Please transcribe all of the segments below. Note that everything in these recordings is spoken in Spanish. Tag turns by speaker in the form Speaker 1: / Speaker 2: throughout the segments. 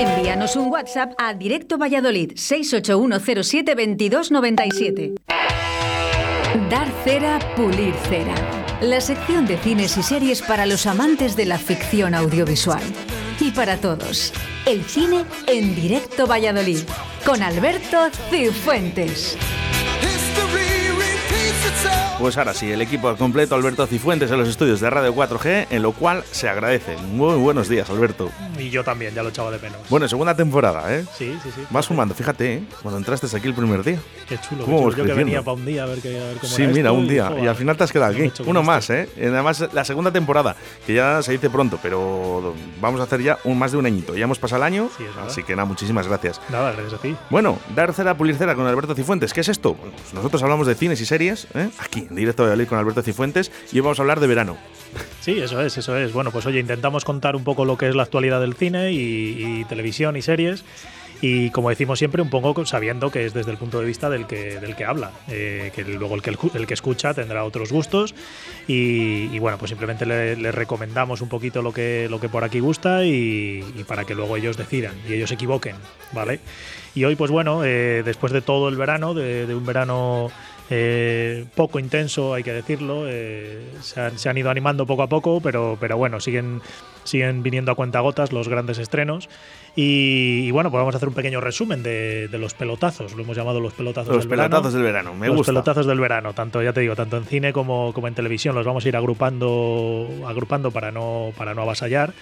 Speaker 1: Envíanos un WhatsApp a Directo Valladolid 681072297. Dar cera, pulir cera. La sección de cines y series para los amantes de la ficción audiovisual. Y para todos, el cine en Directo Valladolid con Alberto Cifuentes.
Speaker 2: Pues ahora sí, el equipo al completo, Alberto Cifuentes en los estudios de Radio 4G, en lo cual se agradece. Muy buenos días, Alberto.
Speaker 3: Y yo también, ya lo echaba de menos.
Speaker 2: Bueno, segunda temporada, ¿eh?
Speaker 3: Sí, sí, sí.
Speaker 2: Vas sumando, fíjate, ¿eh? Cuando entraste aquí el primer día.
Speaker 3: Qué chulo.
Speaker 2: ¿Cómo
Speaker 3: qué chulo. Yo que venía para un día a ver, qué, a ver cómo
Speaker 2: Sí,
Speaker 3: era
Speaker 2: mira,
Speaker 3: esto
Speaker 2: un día. Y al final te has quedado aquí. Uno más, ¿eh? Además, la segunda temporada, que ya se dice pronto, pero vamos a hacer ya un más de un añito. Ya hemos pasado el año,
Speaker 3: Sí,
Speaker 2: así que nada, muchísimas gracias.
Speaker 3: Nada, gracias a ti.
Speaker 2: Bueno, dar cera, pulir cera con Alberto Cifuentes. ¿Qué es esto? Bueno, pues nosotros hablamos de cines y series, ¿eh? Aquí, en directo de con Alberto Cifuentes, y hoy vamos a hablar de verano.
Speaker 3: Sí, eso es, eso es. Bueno, pues oye, intentamos contar un poco lo que es la actualidad del cine y, televisión y series. Y como decimos siempre, un poco sabiendo que es desde el punto de vista del que, del que habla, eh, que luego el que, el que escucha tendrá otros gustos. Y, bueno, pues simplemente le, recomendamos un poquito lo que, lo que por aquí gusta y, para que luego ellos decidan y ellos se equivoquen, ¿vale? Y hoy, pues bueno, eh, después de todo el verano, de un verano eh, poco intenso, hay que decirlo. eh, se, han, se han ido animando poco a poco, pero, pero bueno, siguen, siguen viniendo a cuentagotas los grandes estrenos. Y, y bueno, pues vamos a hacer un pequeño resumen de, de los pelotazos. Lo hemos llamado los pelotazos
Speaker 2: Los
Speaker 3: del verano.
Speaker 2: pelotazos del verano, me
Speaker 3: los
Speaker 2: gusta.
Speaker 3: pelotazos del verano, tanto ya te digo, tanto en cine como, como en televisión, los vamos a ir agrupando, agrupando para no, para no avasallar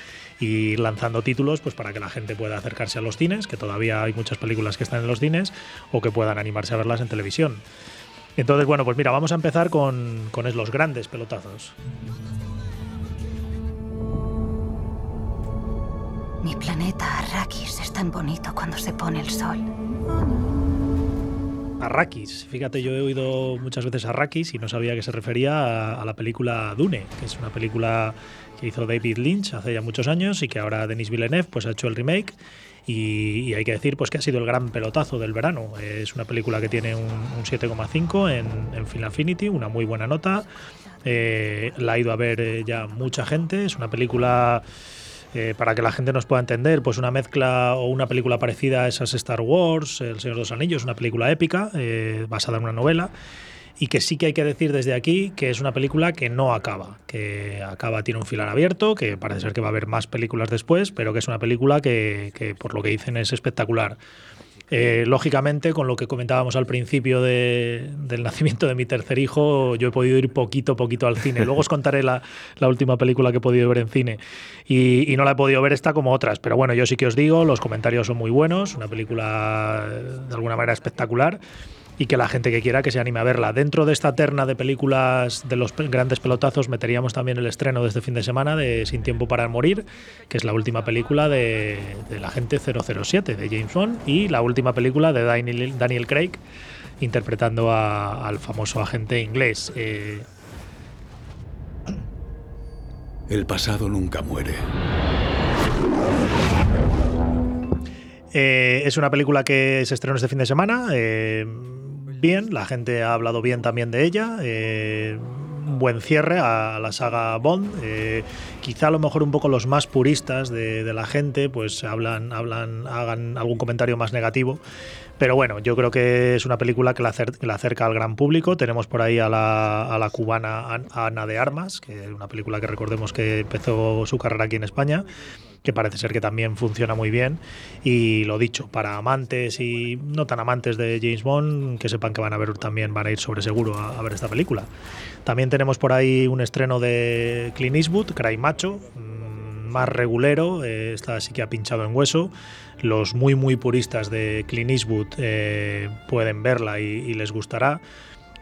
Speaker 3: y lanzando títulos pues para que la gente pueda acercarse a los cines, que todavía hay muchas películas que están en los cines, o que puedan animarse a verlas en televisión. Entonces, bueno, pues mira, vamos a empezar con, con los grandes pelotazos.
Speaker 4: Mi planeta Arrakis es tan bonito cuando se pone el sol.
Speaker 3: Arrakis. Fíjate, yo he oído muchas veces Arrakis y no sabía que se refería a, la película Dune, que es una película que hizo David Lynch hace ya muchos años y que ahora Denis Villeneuve pues, ha hecho el remake. Y, hay que decir pues que ha sido el gran pelotazo del verano. Es una película que tiene un, un 7,5 en, en Film Affinity, una muy buena nota. Eh, la ha ido a ver eh, ya mucha gente. Es una película eh, para que la gente nos pueda entender, pues una mezcla o una película parecida a esas Star Wars, El Señor de los Anillos, una película épica eh, basada en una novela. Y que sí que hay que decir desde aquí que es una película que no acaba, que acaba, tiene un final abierto, que parece ser que va a haber más películas después, pero que es una película que, que por lo que dicen es espectacular. Eh, lógicamente, con lo que comentábamos al principio de- del nacimiento de mi tercer hijo, yo he podido ir poquito poquito al cine. Luego os contaré la, la última película que he podido ver en cine. Y, y no la he podido ver esta como otras. Pero bueno, yo sí que os digo, los comentarios son muy buenos, una película eh, de alguna manera espectacular. Y que la gente que quiera que se anime a verla. Dentro de esta terna de películas de los grandes pelotazos meteríamos también el estreno de este fin de semana de Sin tiempo para morir, que es la última película de, de la gente 007 de James Bond y la última película de Daniel, Daniel Craig interpretando a- al famoso agente inglés. Eh,
Speaker 5: El pasado nunca muere.
Speaker 3: Eh, es una película que se estrenó este fin de semana. eh, bien, la gente ha hablado bien también de ella. eh, buen cierre a la saga Bond. eh, quizá a lo mejor un poco los más puristas de, la gente, pues hablan, hablan, hagan algún comentario más negativo. Pero bueno, yo creo que es una película que la, que la acerca al gran público. Tenemos por ahí a la, a la cubana An- Ana de Armas, que es una película que recordemos que empezó su carrera aquí en España, que parece ser que también funciona muy bien. Y lo dicho, para amantes y no tan amantes de James Bond, que sepan que van a ver también, van a ir sobre seguro a, ver esta película. También tenemos por ahí un estreno de Clint Eastwood, Cry Macho, mm, más regulero, eh, esta sí que ha pinchado en hueso. Los muy muy puristas de Clint Eastwood eh, pueden verla y les gustará.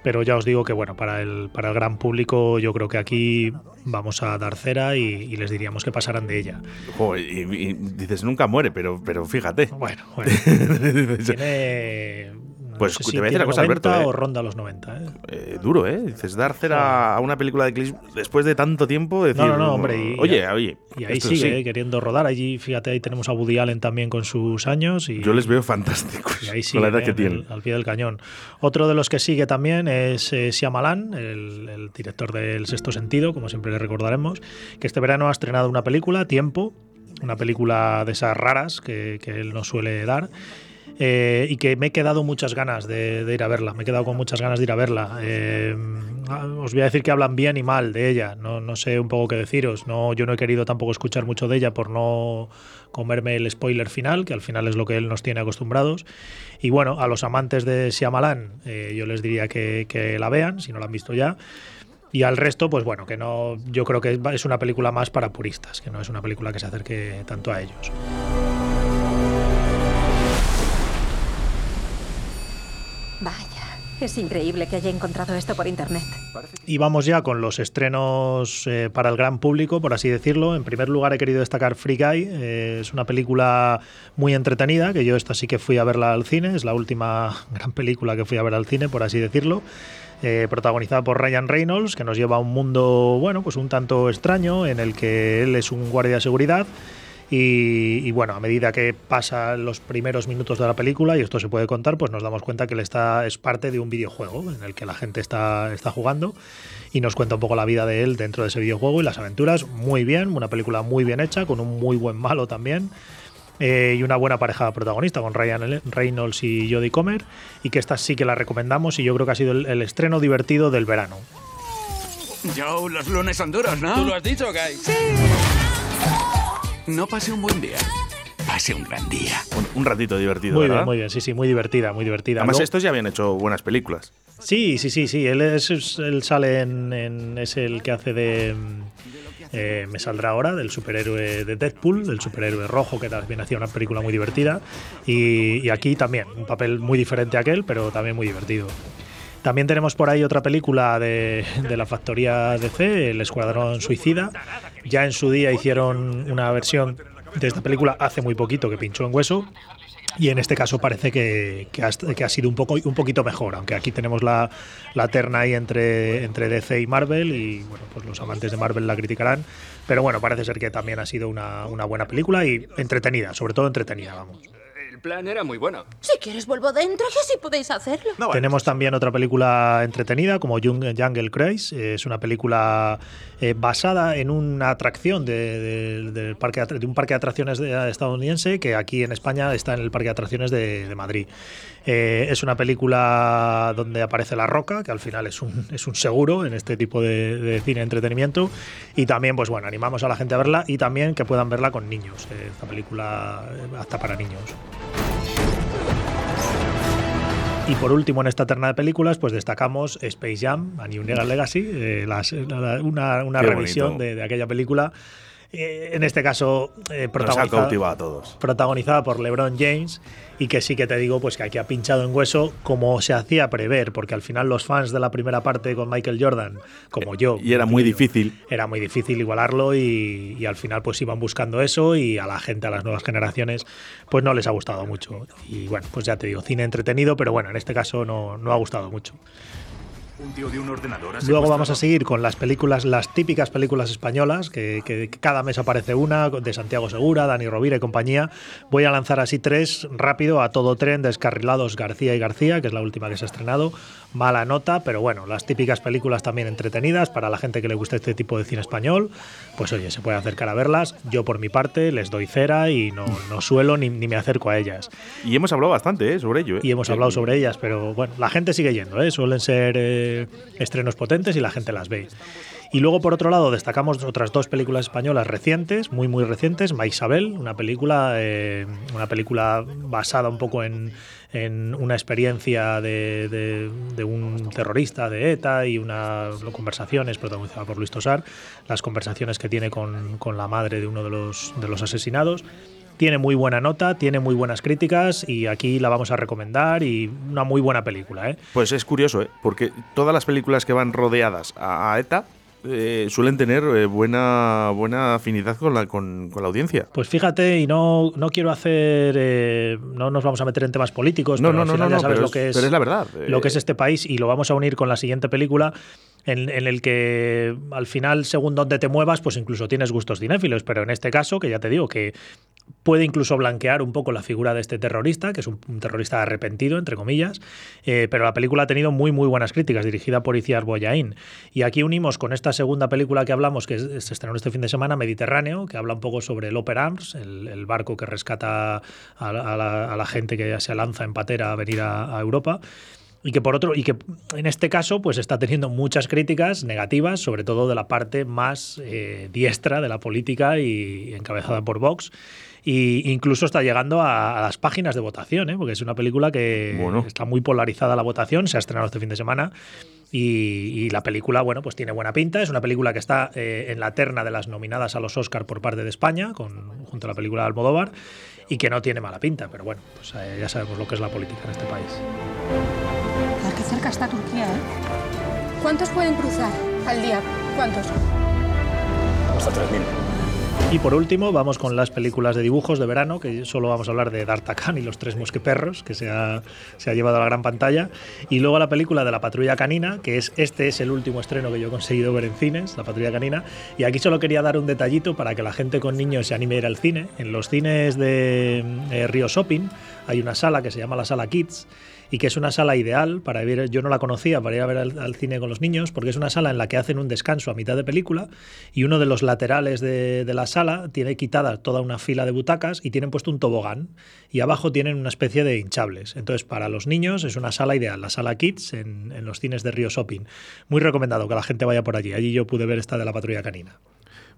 Speaker 3: Pero ya os digo que bueno, para el, para el gran público yo creo que aquí vamos a dar cera y, y les diríamos que pasaran de ella.
Speaker 2: Joder, y, y dices, nunca muere, pero, pero fíjate.
Speaker 3: Bueno, bueno. tiene... no
Speaker 2: Pues
Speaker 3: sé
Speaker 2: te voy a decir una cosa,
Speaker 3: 90
Speaker 2: Alberto, ¿eh?
Speaker 3: o ronda los 90. ¿eh?
Speaker 2: Eh, duro, ¿eh? Dices, dar cera a una película de Clint después de tanto tiempo. Decir,
Speaker 3: No, no, no, hombre, y-
Speaker 2: oye, oye.
Speaker 3: Y ahí sigue
Speaker 2: sí.
Speaker 3: eh, queriendo rodar. Allí, fíjate, ahí tenemos a Woody Allen también con sus años. Y,
Speaker 2: Yo les veo fantásticos
Speaker 3: y ahí
Speaker 2: con la edad que
Speaker 3: eh,
Speaker 2: tienen.
Speaker 3: al pie del cañón. Otro de los que sigue también es eh, Shyamalan, el, el director del Sexto Sentido, como siempre le recordaremos, que este verano ha estrenado una película, Tiempo, una película de esas raras que, que él nos suele dar. Eh, y que me he quedado muchas ganas de, de, ir a verla, me he quedado con muchas ganas de ir a verla. Eh, os voy a decir que hablan bien y mal de ella, no, no, sé un poco qué deciros, no, yo no he querido tampoco escuchar mucho de ella por no comerme el spoiler final, que al final es lo que él nos tiene acostumbrados. Y bueno, a los amantes de Shyamalan eh, yo les diría que, que la vean, si no la han visto ya. Y al resto, pues bueno, que no, yo creo que es una película más para puristas, que no es una película que se acerque tanto a ellos.
Speaker 4: Es increíble que haya encontrado esto por internet.
Speaker 3: Y vamos ya con los estrenos eh, para el gran público, por así decirlo. En primer lugar he querido destacar Free Guy. Eh, es una película muy entretenida, que yo esta sí que fui a verla al cine. Es la última gran película que fui a ver al cine, por así decirlo. Eh, protagonizada por Ryan Reynolds, que nos lleva a un mundo, bueno, pues un tanto extraño, en el que él es un guardia de seguridad y, y, bueno, a medida que pasan los primeros minutos de la película, y esto se puede contar, pues nos damos cuenta que él está, es parte de un videojuego en el que la gente está, está jugando y nos cuenta un poco la vida de él dentro de ese videojuego y las aventuras. Muy bien, una película muy bien hecha, con un muy buen malo también. Eh, y una buena pareja protagonista con Ryan Reynolds y Jodie Comer y que esta sí que la recomendamos y yo creo que ha sido el, el estreno divertido del verano.
Speaker 6: Joe, los lunes son duros, ¿no?
Speaker 7: ¿Tú lo has dicho, Guy?
Speaker 6: Sí. No pase un buen día. Pase un gran día.
Speaker 2: Un, un ratito divertido,
Speaker 3: Muy
Speaker 2: ¿verdad?
Speaker 3: bien, muy bien, sí, sí, muy divertida, muy divertida.
Speaker 2: Además,
Speaker 3: Luego-
Speaker 2: estos ya habían hecho buenas películas.
Speaker 3: Sí, sí, sí, sí. Él, es, él sale en, en- Es el que hace de. eh, me saldrá ahora, del superhéroe de Deadpool, del superhéroe rojo, que también hacía una película muy divertida. Y, y aquí también, un papel muy diferente a aquel, pero también muy divertido. También tenemos por ahí otra película de, la factoría DC, El Escuadrón Suicida. Ya en su día hicieron una versión de esta película hace muy poquito que pinchó en hueso. Y en este caso parece que, que ha, que ha sido un, poco, un poquito mejor, aunque aquí tenemos la, la terna ahí entre, entre DC y Marvel y bueno, pues los amantes de Marvel la criticarán. Pero bueno, parece ser que también ha sido una, una buena película y entretenida, sobre todo entretenida, vamos.
Speaker 7: El plan era muy bueno.
Speaker 8: Si quieres vuelvo dentro y así podéis hacerlo.
Speaker 3: Tenemos también otra película entretenida como Jung- Jungle Craze. Es una película eh, basada en una atracción de, de- del parque, de atra- de un parque de atracciones de- estadounidense que aquí en España está en el parque de atracciones de, de Madrid. Eh, es una película donde aparece La Roca, que al final es un, es un seguro en este tipo de, de cine de entretenimiento. Y también, pues bueno, animamos a la gente a verla y también que puedan verla con niños. eh, esta película eh, apta para niños. Y por último, en esta terna de películas, pues destacamos Space Jam, A New Legacy, eh, las- la- una, una revisión de aquella película. Eh, en este caso, eh, protagonizada,
Speaker 2: a todos.
Speaker 3: protagonizada por LeBron James y que sí que te digo pues que aquí ha pinchado en hueso como se hacía prever, porque al final los fans de la primera parte con Michael Jordan, como yo,
Speaker 2: Eh, Y era muy
Speaker 3: incluido,
Speaker 2: difícil.
Speaker 3: era muy difícil igualarlo y, y al final pues iban buscando eso y a la gente, a las nuevas generaciones, pues no les ha gustado mucho. Y bueno, pues ya te digo, cine entretenido, pero bueno, en este caso no, no ha gustado mucho.
Speaker 6: Un tío de un ordenador. ha
Speaker 3: Luego vamos a seguir con las películas, las típicas películas españolas, que, que cada mes aparece una, de Santiago Segura, Dani Rovira y compañía. Voy a lanzar así tres rápido a todo tren, descarrilados García y García, que es la última que se ha estrenado. Mala nota, pero bueno, las típicas películas también entretenidas para la gente que le gusta este tipo de cine español. Pues oye, se puede acercar a verlas. Yo por mi parte les doy cera y no, no suelo ni, ni me acerco a ellas.
Speaker 2: Y hemos hablado bastante ¿eh? sobre ello. ¿eh?
Speaker 3: Y hemos hablado sobre ellas, pero bueno, la gente sigue yendo, ¿eh? suelen ser eh, estrenos potentes y la gente las ve. Y luego, por otro lado, destacamos otras dos películas españolas recientes, muy, muy recientes. Ma Isabel, una película, eh, una película basada un poco en, en una experiencia de, un terrorista de ETA y unas conversaciones protagonizada por Luis Tosar, las conversaciones que tiene con, la madre de uno de los, asesinados. Tiene muy buena nota, tiene muy buenas críticas y aquí la vamos a recomendar y una muy buena película. ¿eh?
Speaker 2: Pues es curioso, ¿eh? porque todas las películas que van rodeadas a ETA eh, suelen tener eh, buena, buena afinidad con la, con, con la audiencia.
Speaker 3: Pues fíjate, y no, no quiero hacer, eh, no nos vamos a meter en temas políticos,
Speaker 2: No,
Speaker 3: pero
Speaker 2: no,
Speaker 3: al
Speaker 2: no,
Speaker 3: final
Speaker 2: no,
Speaker 3: ya sabes
Speaker 2: pero
Speaker 3: lo
Speaker 2: es-
Speaker 3: que es,
Speaker 2: pero es la verdad.
Speaker 3: lo que
Speaker 2: Eh,
Speaker 3: es este país y lo vamos a unir con la siguiente película. En, el que al final, según donde te muevas, pues incluso tienes gustos cinéfilos, pero en este caso, que ya te digo que puede incluso blanquear un poco la figura de este terrorista, que es un, terrorista arrepentido, entre comillas, eh, pero la película ha tenido muy, muy buenas críticas, dirigida por Iciar Boyain. Y aquí unimos con esta segunda película que hablamos, que se estrenó este fin de semana, Mediterráneo, que habla un poco sobre el Oper Arms, el, barco que rescata a, la, gente que se lanza en patera a venir a Europa y que por otro y que en este caso pues está teniendo muchas críticas negativas sobre todo de la parte más eh, diestra de la política y, encabezada por Vox y incluso está llegando a, a las páginas de votación ¿eh? porque es una película que bueno. está muy polarizada la votación se ha estrenado este fin de semana y, y, la película, bueno, pues tiene buena pinta. Es una película que está eh, en la terna de las nominadas a los Oscar por parte de España, con, junto a la película de Almodóvar, y que no tiene mala pinta. Pero bueno, pues eh, ya sabemos lo que es la política en este país.
Speaker 8: Qué cerca está Turquía, ¿eh? ¿Cuántos pueden cruzar al día? ¿Cuántos?
Speaker 7: Hasta 3.000.
Speaker 3: Y por último, vamos con las películas de dibujos de verano, que solo vamos a hablar de D'Artagnan y los tres mosqueperros, que se ha, se ha, llevado a la gran pantalla. Y luego la película de La Patrulla Canina, que es este es el último estreno que yo he conseguido ver en cines, La Patrulla Canina. Y aquí solo quería dar un detallito para que la gente con niños se anime a ir al cine. En los cines de eh, Río Shopping hay una sala que se llama la Sala Kids y que es una sala ideal para ver, yo no la conocía, para ir a ver al, cine con los niños, porque es una sala en la que hacen un descanso a mitad de película y uno de los laterales de, de la sala tiene quitada toda una fila de butacas y tienen puesto un tobogán y abajo tienen una especie de hinchables. Entonces, para los niños es una sala ideal, la sala Kids en, en los cines de Río Shopping. Muy recomendado que la gente vaya por allí. Allí yo pude ver esta de la patrulla canina.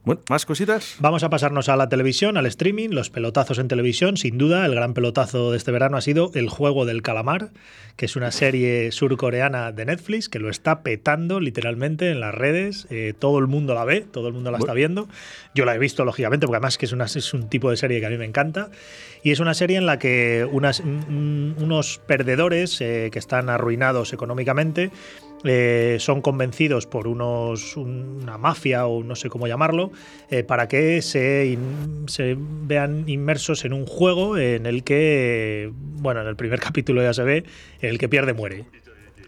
Speaker 2: Bueno, ¿más cositas?
Speaker 3: Vamos a pasarnos a la televisión, al streaming, los pelotazos en televisión. Sin duda, el gran pelotazo de este verano ha sido El Juego del Calamar, que es una serie surcoreana de Netflix que lo está petando literalmente en las redes. Eh, todo el mundo la ve, todo el mundo la está viendo. Yo la he visto, lógicamente, porque además que es, una, es un tipo de serie que a mí me encanta. Y es una serie en la que unas, un, unos perdedores eh, que están arruinados económicamente eh, son convencidos por unos una mafia o no sé cómo llamarlo eh, para que se, se, vean inmersos en un juego en el que bueno en el primer capítulo ya se ve el que pierde muere.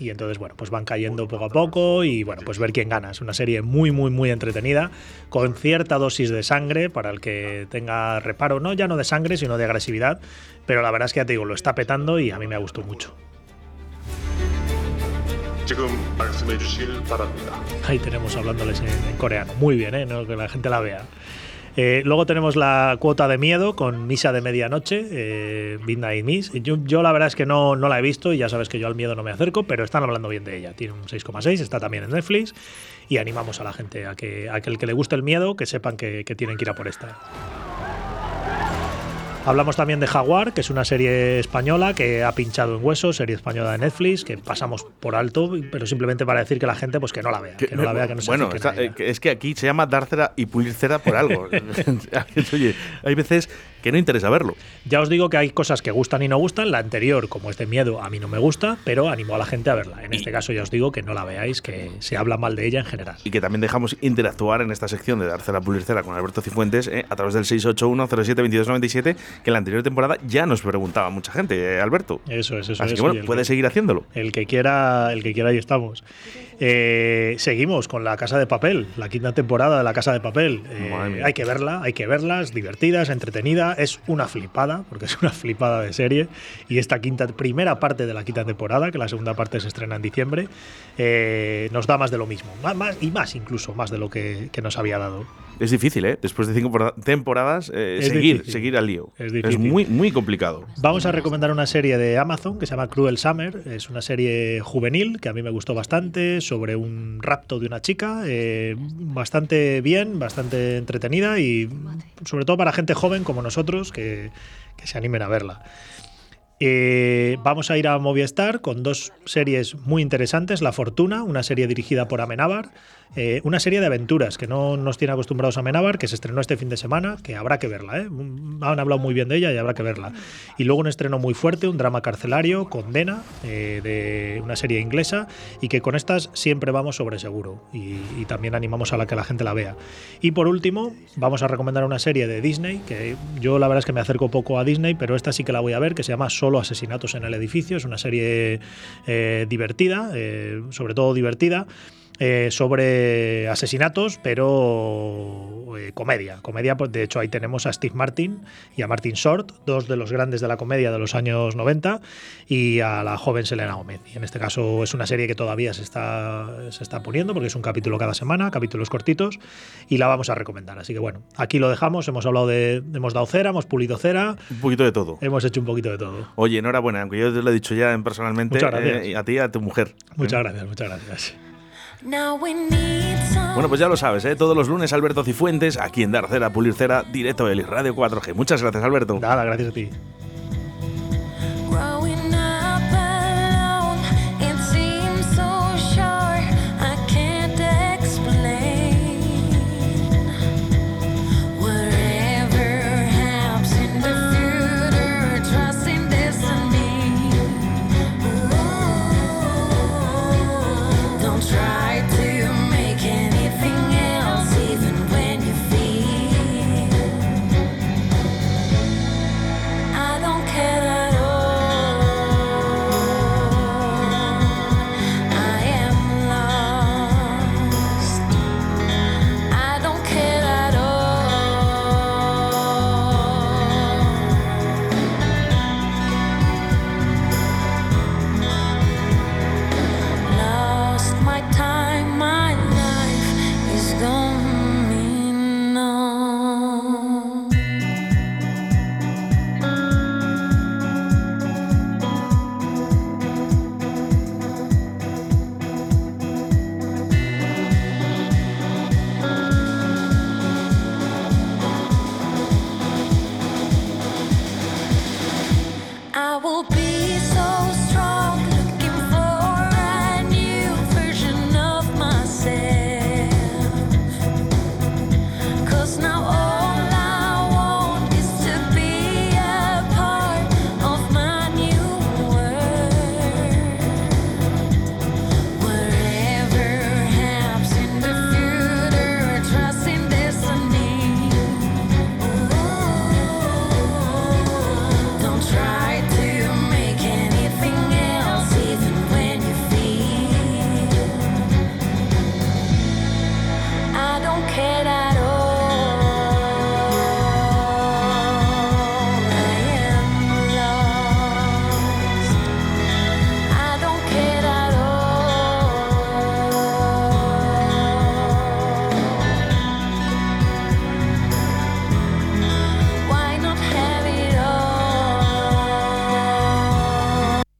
Speaker 3: Y entonces bueno pues van cayendo poco a poco y bueno pues ver quién gana. Es una serie muy muy muy entretenida con cierta dosis de sangre para el que tenga reparo no ya no de sangre sino de agresividad pero la verdad es que ya te digo lo está petando y a mí me gustó mucho Ahí tenemos hablándoles en, coreano. Muy bien, ¿eh? No, que la gente la vea. Eh, luego tenemos la cuota de miedo con Misa de Medianoche, eh, Midnight Miss. Yo, yo, la verdad es que no, no la he visto y ya sabes que yo al miedo no me acerco, pero están hablando bien de ella. Tiene un 6,6, está también en Netflix y animamos a la gente a que, a que el que le guste el miedo, que sepan que, que tienen que ir a por esta. Hablamos también de Jaguar, que es una serie española que ha pinchado en hueso, serie española de Netflix, que pasamos por alto, pero simplemente para decir que la gente pues que no la vea, que, que no la vea, que no se
Speaker 2: Bueno, está, es que aquí se llama dar cera y pulir cera por algo. Oye, hay veces que no interesa verlo.
Speaker 3: Ya os digo que hay cosas que gustan y no gustan. La anterior, como es de miedo, a mí no me gusta, pero animo a la gente a verla. En y, este caso ya os digo que no la veáis, que se habla mal de ella en general.
Speaker 2: Y que también dejamos interactuar en esta sección de dar cera, pulir cera con Alberto Cifuentes eh, a través del 681 07 2297 que en la anterior temporada ya nos preguntaba mucha gente, eh, Alberto.
Speaker 3: Eso es, eso
Speaker 2: Así que bueno, puede que, seguir haciéndolo.
Speaker 3: El que quiera, el que quiera, ahí estamos. Eh, seguimos con la Casa de Papel, la quinta temporada de la Casa de Papel. Hay que verla, hay que verla, es divertida, es entretenida, es una flipada, porque es una flipada de serie. Y esta quinta, primera parte de la quinta temporada, que la segunda parte se estrena en diciembre, eh, nos da más de lo mismo. Y más incluso, más de lo que, nos había dado.
Speaker 2: Es difícil, ¿eh? Después de cinco temporadas, eh, seguir, difícil. seguir al lío.
Speaker 3: Es,
Speaker 2: muy, muy complicado.
Speaker 3: Vamos a recomendar una serie de Amazon que se llama Cruel Summer. Es una serie juvenil que a mí me gustó bastante sobre un rapto de una chica, eh, bastante bien, bastante entretenida y sobre todo para gente joven como nosotros que, que se animen a verla. Eh, vamos a ir a Movistar con dos series muy interesantes. La Fortuna, una serie dirigida por Amenábar, eh, una serie de aventuras que no nos tiene acostumbrados a Amenábar, que se estrenó este fin de semana, que habrá que verla. ¿eh? Han hablado muy bien de ella y habrá que verla. Y luego un estreno muy fuerte, un drama carcelario, Condena, eh, de una serie inglesa, y que con estas siempre vamos sobre seguro. Y, también animamos a la que la gente la vea. Y por último, vamos a recomendar una serie de Disney, que yo la verdad es que me acerco poco a Disney, pero esta sí que la voy a ver, que se llama Solo asesinatos en el edificio. Es una serie eh, divertida, sobre todo divertida
Speaker 9: eh, sobre asesinatos, pero eh, comedia. Comedia, pues, de hecho, ahí tenemos a Steve Martin y a Martin Short, dos de los grandes de la comedia de los años 90, y a la joven Selena Gomez. Y en este caso es una serie que todavía se está, se está poniendo, porque es un capítulo cada semana, capítulos cortitos, y la vamos a recomendar. Así que bueno, aquí lo dejamos. Hemos hablado de. Hemos dado cera, hemos pulido cera.
Speaker 2: Un poquito de todo.
Speaker 9: Hemos hecho un poquito de todo.
Speaker 2: Oye, enhorabuena, aunque yo te lo he dicho ya personalmente, eh, a ti y a tu mujer.
Speaker 9: Muchas gracias, muchas gracias.
Speaker 2: Bueno, pues ya lo sabes, ¿eh? todos los lunes Alberto Cifuentes, aquí en Dar Cera, Pulir Cera, directo de Radio 4G. Muchas gracias, Alberto.
Speaker 9: Nada, gracias a ti.